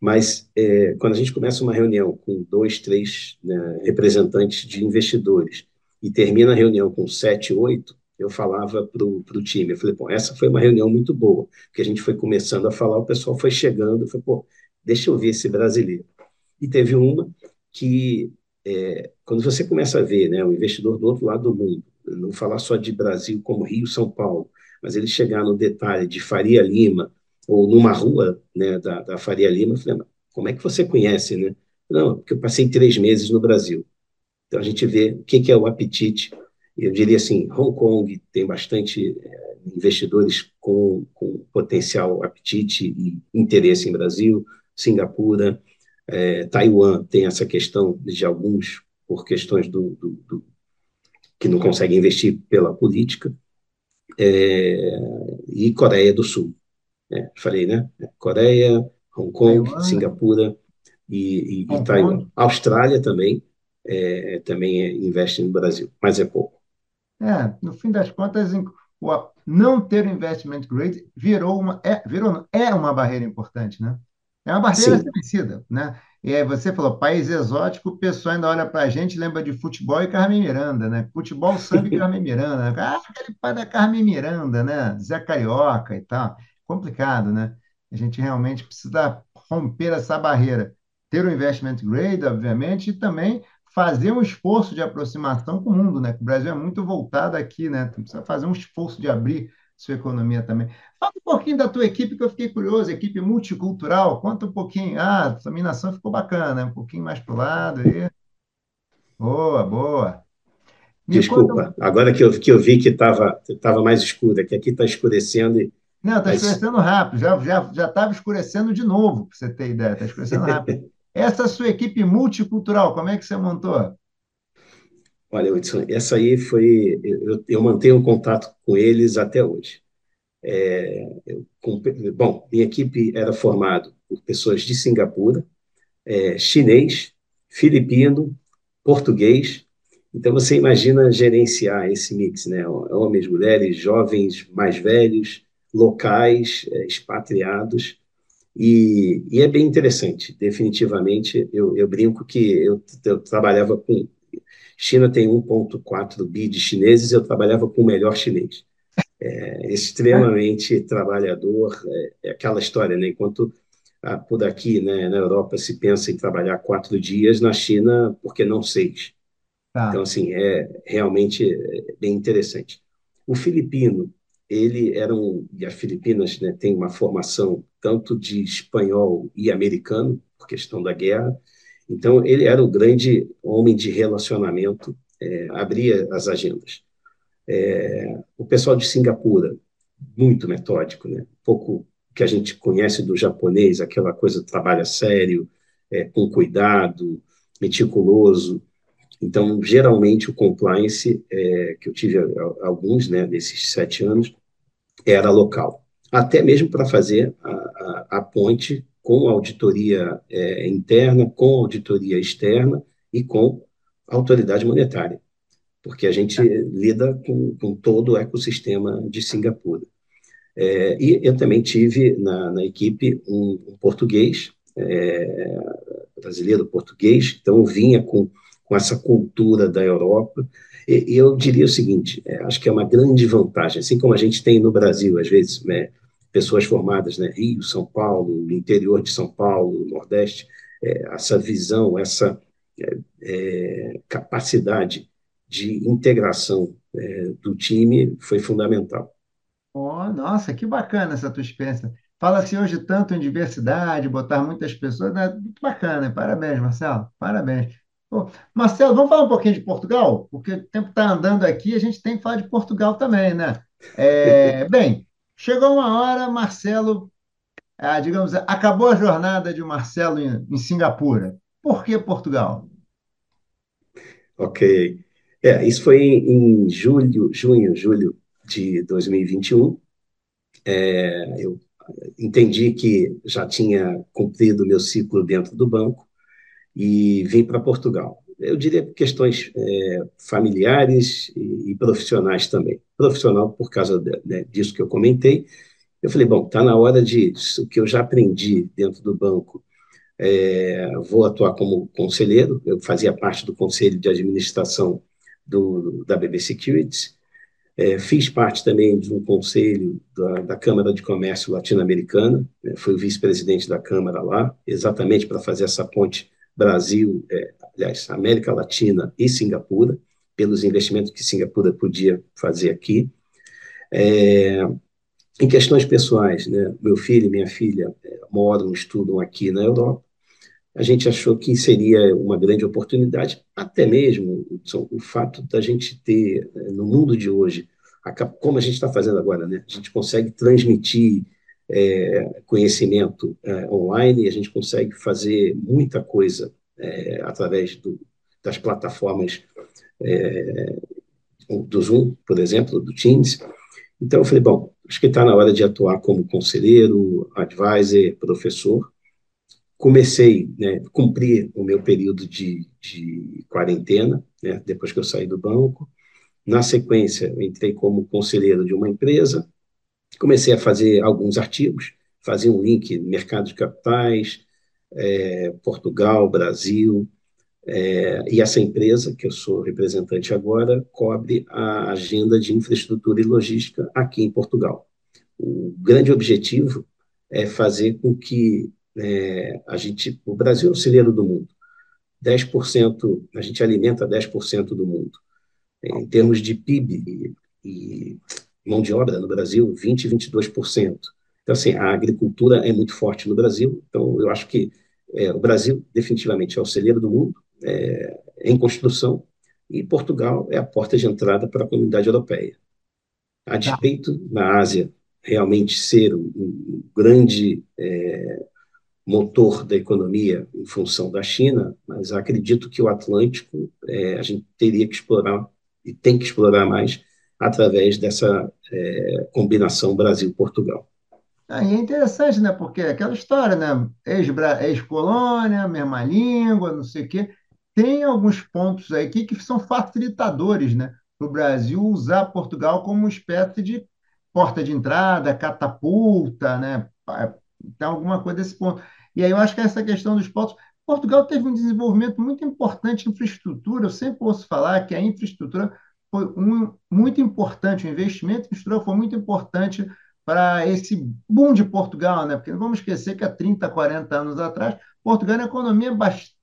B: Mas é, quando a gente começa uma reunião com dois, três né, representantes de investidores e termina a reunião com sete, oito, eu falava para o time, eu falei, bom, essa foi uma reunião muito boa, porque a gente foi começando a falar, o pessoal foi chegando, falei, pô, deixa eu ver esse brasileiro. E teve uma que, é, quando você começa a ver né, o investidor do outro lado do mundo, não falar só de Brasil como Rio, São Paulo, mas ele chegar no detalhe de Faria Lima, ou numa rua né, da, da Faria Lima, eu falei, como é que você conhece, né? Não, porque eu passei três meses no Brasil. Então a gente vê o que, que é o apetite. Eu diria assim, Hong Kong tem bastante é, investidores com, com potencial apetite e interesse em Brasil, Singapura, é, Taiwan tem essa questão de alguns por questões do, do, do que não conseguem investir pela política, é, e Coreia do Sul. É, falei, né? Coreia, Hong Kong, Taiwan. Singapura e, e, e Taiwan. Austrália também, é, também investe no Brasil, mas é pouco.
A: É, no fim das contas, não ter o investment grade virou uma, é, virou, é uma barreira importante, né? É uma barreira a ser vencida, né? E aí você falou, país exótico, o pessoal ainda olha para a gente lembra de futebol e Carmen Miranda, né? Futebol, samba e [LAUGHS] Carmen Miranda. Né? Ah, aquele pai da Carmen Miranda, né? Zé Carioca e tal complicado, né? A gente realmente precisa romper essa barreira, ter o investment grade, obviamente, e também fazer um esforço de aproximação com o mundo, né? O Brasil é muito voltado aqui, né? Precisa fazer um esforço de abrir sua economia também. Fala um pouquinho da tua equipe, que eu fiquei curioso, equipe multicultural, conta um pouquinho. Ah, essa minação ficou bacana? Um pouquinho mais para o lado aí. Boa, boa.
B: Me Desculpa, conta... agora que eu, que eu vi que estava tava mais escuro, que aqui está escurecendo e
A: não, está escurecendo rápido, já estava já, já escurecendo de novo, para você ter ideia, está escurecendo rápido. [LAUGHS] Essa sua equipe multicultural, como é que você montou?
B: Olha, Hudson, essa aí foi. Eu, eu mantenho contato com eles até hoje. É, eu, com, bom, minha equipe era formada por pessoas de Singapura, é, chinês, filipino, português. Então você imagina gerenciar esse mix, né? Homens, mulheres, jovens, mais velhos, locais, é, expatriados, e, e, é bem interessante, definitivamente. Eu, eu brinco que eu, eu, trabalhava com. China tem 1,4 bi de chineses, eu trabalhava com o melhor chinês. É, extremamente trabalhador, é, é, aquela história, né? Enquanto ah, por aqui, né, na Europa, se pensa em trabalhar quatro dias, na China, por que não seis? Tá. Então, assim, é realmente é bem interessante. O filipino, ele era um, e as Filipinas né, tem uma formação tanto de espanhol e americano, por questão da guerra, então ele era o grande homem de relacionamento, é, abria as agendas. É, o pessoal de Singapura, muito metódico, né? pouco que a gente conhece do japonês, aquela coisa trabalha sério, é, com cuidado, meticuloso. Então, geralmente, o compliance, é, que eu tive alguns né, desses sete anos, era local, até mesmo para fazer a, a, a, ponte com auditoria é, interna, com auditoria externa e com autoridade monetária, porque a gente lida com, com todo o ecossistema de Singapura. É, e eu também tive na, na equipe um, um português, é, brasileiro português, então vinha com, com essa cultura da Europa, e, eu diria o seguinte: é, acho que é uma grande vantagem, assim como a gente tem no Brasil, às vezes, né, pessoas formadas, né, Rio, São Paulo, interior de São Paulo, Nordeste, é, essa visão, essa é, é capacidade de integração é, do time foi fundamental.
A: Oh, nossa, que bacana essa tua experiência. Fala-se hoje tanto em diversidade, botar muitas pessoas, né? muito bacana. Parabéns, Marcelo, parabéns. Marcelo, vamos falar um pouquinho de Portugal? Porque o tempo está andando aqui, a gente tem que falar de Portugal também, né? É, [LAUGHS] bem, chegou uma hora, Marcelo, ah, digamos, acabou a jornada de Marcelo em, em Singapura. Por que Portugal?
B: Ok. É, isso foi em julho, junho, julho de 2021. É, eu entendi que já tinha cumprido meu ciclo dentro do banco e vim para Portugal. Eu diria questões é, familiares e, e, profissionais também. Profissional, por causa de, né, disso que eu comentei. Eu falei, bom, está na hora de o que eu já aprendi dentro do banco. É, vou atuar como conselheiro. Eu fazia parte do conselho de administração do, da BB Securities. É, fiz parte também de um conselho da, da Câmara de Comércio Latino-Americana. É, fui vice-presidente da Câmara lá, exatamente para fazer essa ponte Brasil, é, aliás, América Latina e Singapura, pelos investimentos que Singapura podia fazer aqui. É, em questões pessoais, né, meu filho e minha filha é, moram, estudam aqui na Europa. A gente achou que seria uma grande oportunidade, até mesmo o fato da gente ter, é, no mundo de hoje, como a gente está fazendo agora, né, a gente consegue transmitir é, conhecimento é, online, a gente consegue fazer muita coisa é, através do, das plataformas é, do Zoom, por exemplo, do Teams. Então, eu falei, bom, acho que está na hora de atuar como conselheiro, advisor, professor. Comecei, né, cumprir o meu período de, de quarentena, né, depois que eu saí do banco. Na sequência, entrei como conselheiro de uma empresa, comecei a fazer alguns artigos, fazia um link mercado de capitais, é, Portugal, Brasil, é, e essa empresa, que eu sou representante agora, cobre a agenda de infraestrutura e logística aqui em Portugal. O grande objetivo é fazer com que é, a gente, o Brasil é o celeiro do mundo. 10%, a gente alimenta 10% do mundo. Em termos de PIB e, e mão de obra no Brasil, 20, 22%. Então, assim, a agricultura é muito forte no Brasil, então eu acho que é, o Brasil definitivamente é o celeiro do mundo, é, em construção, e Portugal é a porta de entrada para a comunidade europeia. A tá. despeito na Ásia realmente ser um, um grande é, motor da economia em função da China, mas acredito que o Atlântico é, a gente teria que explorar e tem que explorar mais através dessa é, combinação Brasil-Portugal.
A: Aí é interessante, né? Porque é aquela história, né? Ex-colônia, mesma língua, não sei o quê. Tem alguns pontos aí que, são facilitadores, né? Para o Brasil usar Portugal como uma espécie de porta de entrada, catapulta, né? Tem alguma coisa desse ponto. E aí eu acho que essa questão dos pontos. Portugal teve um desenvolvimento muito importante em infraestrutura. Eu sempre ouço falar que a infraestrutura foi um, muito importante, o investimento em infraestrutura foi muito importante para esse boom de Portugal, né? Porque não vamos esquecer que há 30, 40 anos atrás, Portugal era uma economia bastante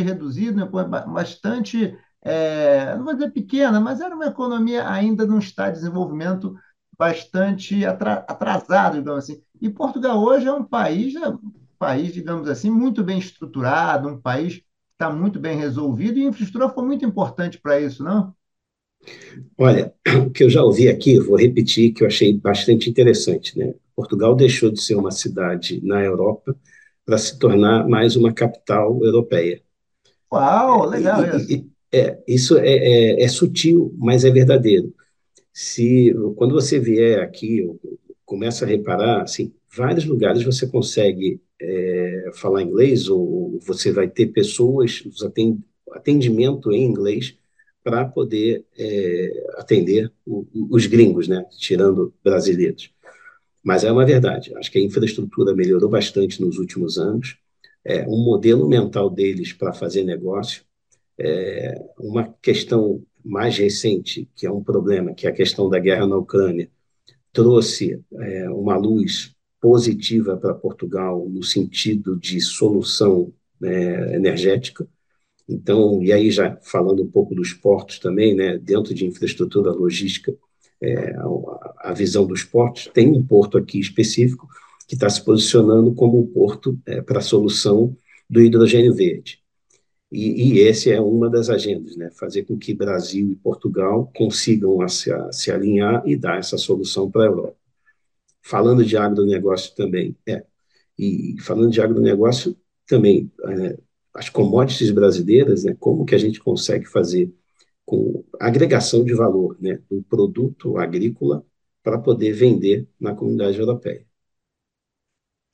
A: reduzida, né? bastante, é, não vou dizer pequena, mas era uma economia ainda num estado de desenvolvimento bastante atrasado, digamos assim. E Portugal hoje é um país, é um país, digamos assim, muito bem estruturado, um país que está muito bem resolvido, e a infraestrutura foi muito importante para isso, não?
B: Olha, o que eu já ouvi aqui, vou repetir, que eu achei bastante interessante. Né? Portugal deixou de ser uma cidade na Europa para se tornar mais uma capital europeia.
A: Uau, legal é, isso.
B: É, isso é, é, é, sutil, mas é verdadeiro. Se quando você vier aqui, começa a reparar, assim, vários lugares você consegue é, falar inglês ou você vai ter pessoas, atendimento em inglês para poder é, atender os gringos, né, tirando brasileiros. Mas é uma verdade, acho que a infraestrutura melhorou bastante nos últimos anos, é, um modelo mental deles para fazer negócio, é, uma questão mais recente, que é um problema, que é a questão da guerra na Ucrânia, trouxe é, uma luz positiva para Portugal no sentido de solução né, energética, então, e aí já falando um pouco dos portos também, né, dentro de infraestrutura logística, é, a, visão dos portos, tem um porto aqui específico que está se posicionando como um porto é, para a solução do hidrogênio verde. E, e esse é uma das agendas, né? Fazer com que Brasil e Portugal consigam a, se, a, se alinhar e dar essa solução para a Europa. Falando de agronegócio também, é. E falando de agronegócio também, é, as commodities brasileiras, né? Como que a gente consegue fazer com agregação de valor, né? Do produto agrícola para poder vender na comunidade europeia.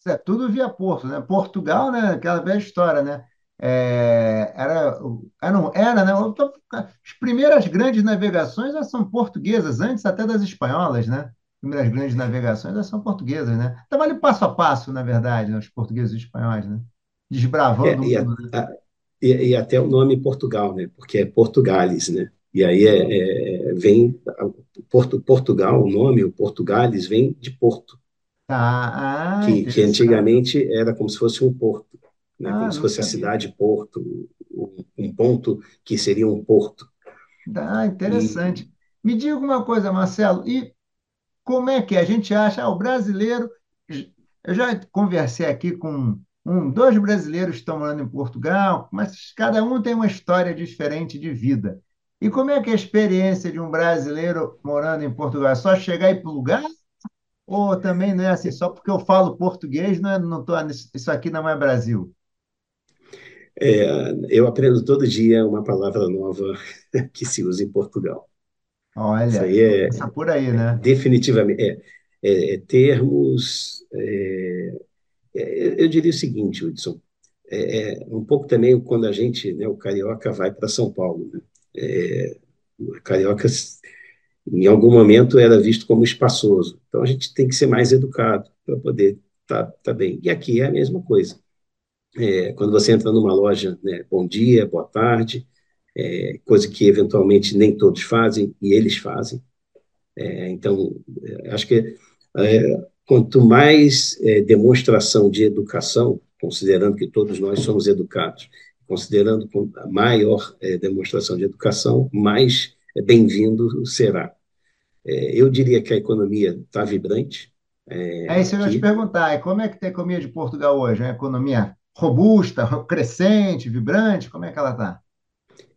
A: Isso é tudo via porto, né? Portugal, né? Aquela velha história, né? É, era, era, era, né? As primeiras grandes navegações já são portuguesas, antes até das espanholas, né? As primeiras grandes navegações já são portuguesas, né? Estava ali passo a passo, na verdade, né? os portugueses e os espanhóis, né? Desbravando
B: é, a,
A: né?
B: E, e, até o nome Portugal, né? Porque é Portugales, né? E aí é, é, vem Porto, Portugal, o nome, o Portugales, vem de Porto.
A: Ah, ah,
B: que, que antigamente era como se fosse um porto né,
A: ah,
B: como se fosse a cidade Porto, um ponto que seria um porto.
A: Ah,
B: E
A: interessante. Me diga uma coisa, Marcelo, e como é que a gente acha, ah, o brasileiro, eu já conversei aqui com um, dois brasileiros estão morando em Portugal, mas cada um tem uma história diferente de vida. E como é que é a experiência de um brasileiro morando em Portugal? É só chegar e ir para o lugar? Ou também não é assim, só porque eu falo português, não é, não tô, isso aqui não é Brasil?
B: é, eu aprendo todo dia uma palavra nova [LAUGHS] que se usa em Portugal. Isso
A: Olha,
B: aí é,
A: por aí,
B: é
A: né?
B: definitivamente é, é, é termos. É, eu diria o seguinte, Hudson, é, é um pouco também quando a gente, né, o carioca vai para São Paulo, né? É, o carioca em algum momento era visto como espaçoso. Então a gente tem que ser mais educado para poder estar tá, tá bem. E aqui é a mesma coisa. É, quando você entra numa loja, né, bom dia, boa tarde, é, coisa que eventualmente nem todos fazem e eles fazem. É, então, acho que quanto mais é, demonstração de educação, considerando que todos nós somos educados, considerando a maior demonstração de educação, mais bem-vindo será. eu diria que a economia está vibrante
A: É isso que eu ia te perguntar, e como é que tem a economia de Portugal hoje? É uma economia robusta, [LAUGHS] crescente, vibrante? Como é que ela está?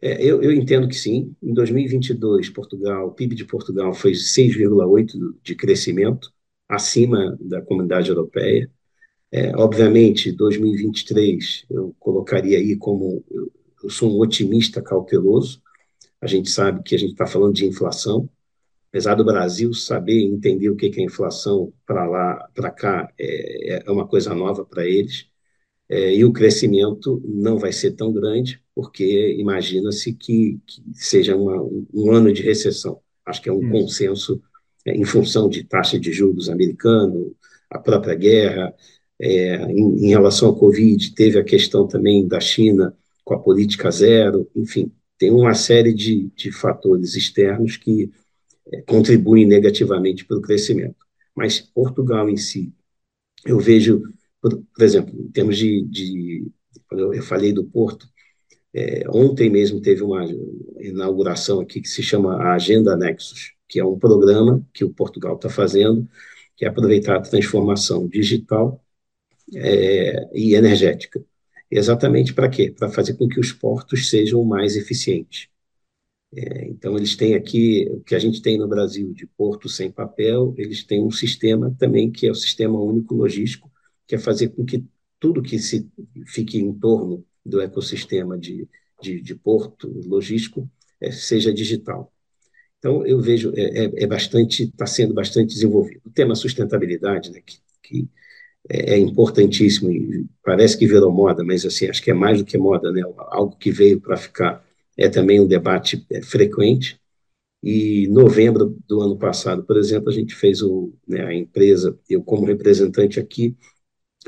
B: É, eu, eu entendo que sim. Em 2022, Portugal, o PIB de Portugal foi 6,8% de crescimento, acima da comunidade europeia. É, obviamente, 2023 eu colocaria aí como eu, eu sou um otimista cauteloso. A gente sabe que a gente está falando de inflação, apesar do Brasil saber entender o que é inflação para lá, para cá, é, é uma coisa nova para eles. É, e o crescimento não vai ser tão grande, porque imagina-se que, que, seja uma, um ano de recessão. Acho que é um consenso em função de taxa de juros americano, a própria guerra. É, em, em, relação ao Covid, teve a questão também da China com a política zero, enfim, tem uma série de, de fatores externos que é, contribuem negativamente para o crescimento. Mas Portugal em si, eu vejo por, por exemplo, em termos de, de eu falei do Porto, é, ontem mesmo teve uma inauguração aqui que se chama a Agenda Nexus, que é um programa que o Portugal está fazendo, que é aproveitar a transformação digital é, e energética. Exatamente para quê? Para fazer com que os portos sejam mais eficientes. É, então, eles têm aqui, o que a gente tem no Brasil de porto sem papel, eles têm um sistema também, que é o Sistema Único Logístico, que é fazer com que tudo que se fique em torno do ecossistema de, de, de porto logístico é, seja digital. Então, eu vejo, é, é, é bastante, está sendo bastante desenvolvido. O tema sustentabilidade, né, que, que é, é importantíssimo e parece que virou moda, mas assim, acho que é mais do que moda, né, algo que veio para ficar, é também um debate é, frequente, e novembro do ano passado, por exemplo, a gente fez o, né, a empresa, eu como representante aqui,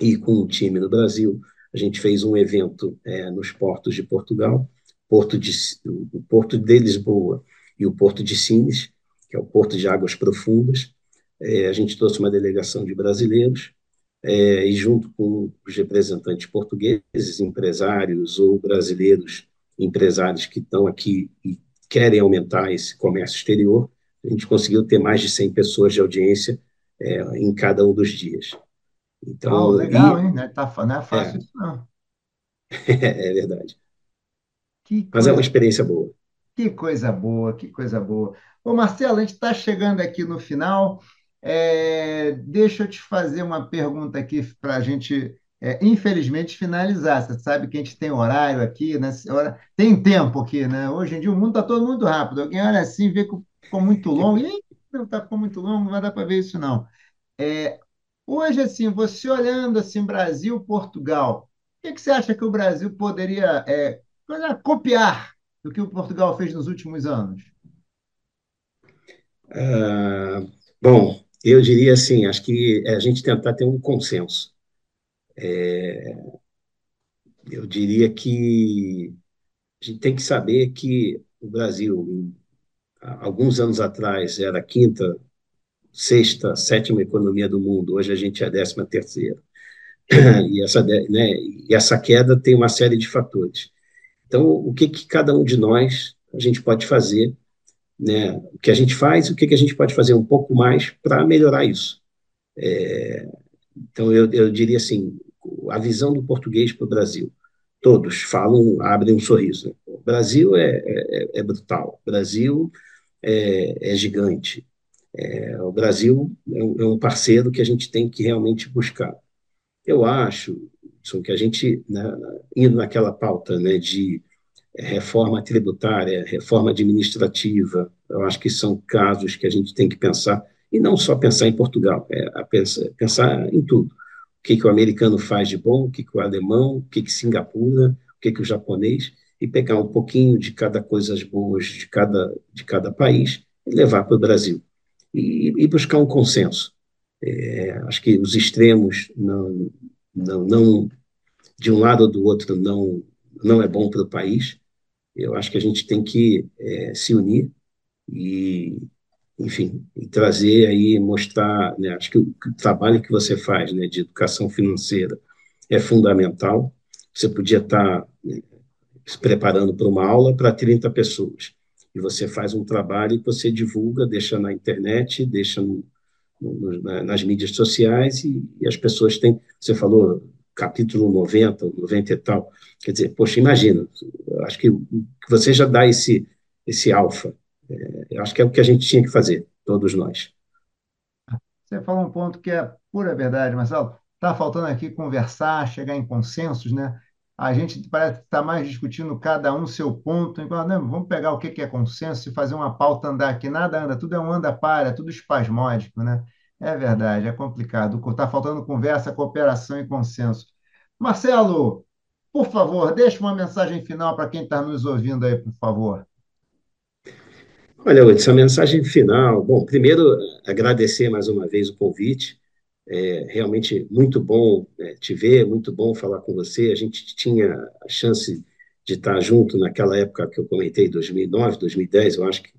B: e com um time no Brasil, a gente fez um evento é, nos portos de Portugal, porto de, o Porto de Lisboa e o Porto de Sines, que é o Porto de Águas Profundas. É, a gente trouxe uma delegação de brasileiros é, e junto com os representantes portugueses, empresários ou brasileiros, empresários que estão aqui e querem aumentar esse comércio exterior, a gente conseguiu ter mais de 100 pessoas de audiência é, em cada um dos dias.
A: Oh,
B: Então,
A: legal,
B: e
A: hein? Não é, tá, não é fácil
B: é,
A: isso, não. [LAUGHS]
B: é verdade.
A: Que
B: Mas é uma experiência boa.
A: Que coisa boa, que coisa boa. Ô, Marcelo, a gente está chegando aqui no final. É, deixa eu te fazer uma pergunta aqui para a gente, é, infelizmente, finalizar. Você sabe que a gente tem horário aqui, né? Hora- Tem tempo aqui, né? Hoje em dia o mundo está todo muito rápido. Alguém olha assim, vê que ficou muito longo. Ih, não está ficou muito longo, não vai dar para ver isso, não. É, hoje, assim, você olhando assim, Brasil, Portugal, o que que você acha que o Brasil poderia é, copiar do que o Portugal fez nos últimos anos?
B: Ah, bom, eu diria assim, acho que é a gente tentar ter um consenso. Eu diria que a gente tem que saber que o Brasil, alguns anos atrás, era a quinta, sexta, sétima economia do mundo, hoje a gente é a décima terceira. [CLEARS THROAT] E essa, né, e essa queda tem uma série de fatores. Então, o que, que cada um de nós a gente pode fazer, né? O que a gente faz, o que, que a gente pode fazer um pouco mais para melhorar isso. Então, eu, eu diria assim, a visão do português para o Brasil. Todos falam, abrem um sorriso. né? O Brasil é, é, é brutal, o Brasil é, é gigante, É, o Brasil é é um parceiro que a gente tem que realmente buscar. Eu acho Edson, que a gente, né, indo naquela pauta né, de reforma tributária, reforma administrativa, eu acho que são casos que a gente tem que pensar, e não só pensar em Portugal, é pensar, pensar em tudo. O que, que o americano faz de bom, o que, que o alemão, o que, que Singapura, o que, que o japonês, e pegar um pouquinho de cada coisas boas de cada, de cada país e levar para o Brasil. E, e buscar um consenso. É, acho que os extremos não, não, não de um lado ou do outro não não é bom para o país. Eu acho que a gente tem que é, se unir e, enfim, e trazer aí, mostrar, né, acho que o, o trabalho que você faz, né, de educação financeira é fundamental. Você podia estar né, se preparando para uma aula para 30 pessoas. E você faz um trabalho que você divulga, deixa na internet, deixa no, nas mídias sociais e, e, as pessoas têm. Você falou capítulo 90, 90 e tal. Quer dizer, poxa, imagina, acho que você já dá esse, esse alfa. É, acho que é o que a gente tinha que fazer, todos nós.
A: Você falou um ponto que é pura verdade, Marcelo. Está faltando aqui conversar, chegar em consensos, né? A gente parece estar mais discutindo cada um seu ponto, enquanto, não, vamos pegar o que é consenso e fazer uma pauta andar aqui. Nada anda, tudo é um anda-para, é tudo espasmódico, né? É verdade, é complicado. Está faltando conversa, cooperação e consenso. Marcelo, por favor, deixe uma mensagem final para quem está nos ouvindo aí, por favor.
B: Olha, essa mensagem final. Bom, primeiro, agradecer mais uma vez o convite. É realmente muito bom né, te ver, muito bom falar com você. A gente tinha a chance de estar junto naquela época que eu comentei, 2009, 2010, eu acho que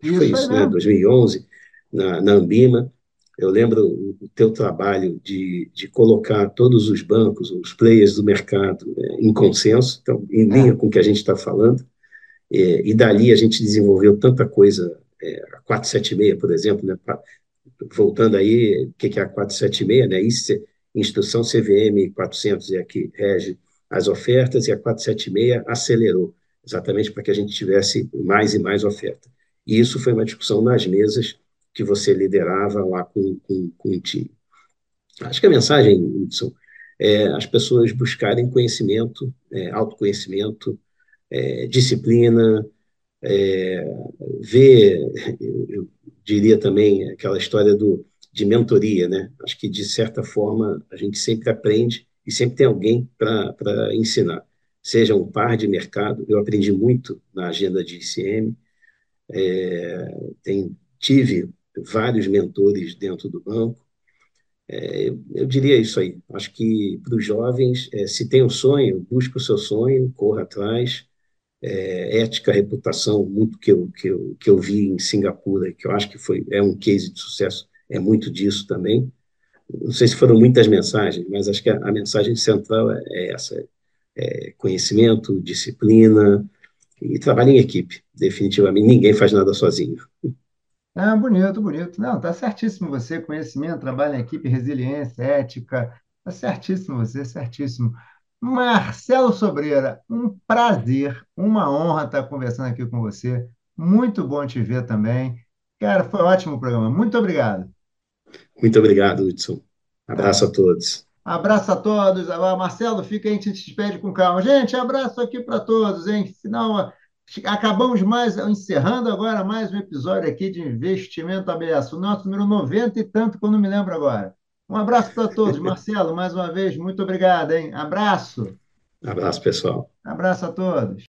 B: foi isso, isso né? 2011, na, na Ambima. Eu lembro o teu trabalho de, de colocar todos os bancos, os players do mercado é, em consenso, então, em linha é. com o que a gente está falando. É, e dali a gente desenvolveu tanta coisa, é, a 476, por exemplo, né, voltando aí, o que é a 476, né, isso, instrução CVM 400 é a que rege as ofertas, e a 476 acelerou, exatamente para que a gente tivesse mais e mais oferta. E isso foi uma discussão nas mesas que você liderava lá com, com, com o time. Acho que a mensagem, Hudson, é as pessoas buscarem conhecimento, é, autoconhecimento, é, disciplina, é, ver, eu diria também aquela história do, de mentoria, né? Acho que, de certa forma, a gente sempre aprende e sempre tem alguém para ensinar. Seja um par de mercado, eu aprendi muito na agenda de ICM, é, tem, tive vários mentores dentro do banco. É, eu diria isso aí. Acho que para os jovens, é, se tem um sonho, busque o seu sonho, corra atrás. É, ética, reputação, muito que eu, que, eu, que eu vi em Singapura, que eu acho que foi, é um case de sucesso, é muito disso também. Não sei se foram muitas mensagens, mas acho que a, a mensagem central é, é essa: é conhecimento, disciplina e trabalho em equipe. Definitivamente, ninguém faz nada sozinho.
A: Ah, bonito, bonito. Não, tá certíssimo você, conhecimento, trabalho em equipe, resiliência, ética. Tá certíssimo você, certíssimo. Marcelo Sobreira, um prazer, uma honra estar conversando aqui com você. Muito bom te ver também. Cara, foi um ótimo programa. Muito obrigado.
B: Muito obrigado, Hudson. Abraço a todos.
A: Abraço a todos. Agora, Marcelo, fica aí, a gente se despede com calma. Gente, abraço aqui para todos, hein? Final, acabamos mais, encerrando agora mais um episódio aqui de Investimento Aberto, o nosso número 90 e tanto não me lembro agora. Um abraço para todos. Marcelo, mais uma vez, muito obrigado, hein? Abraço.
B: Abraço, pessoal.
A: Abraço a todos.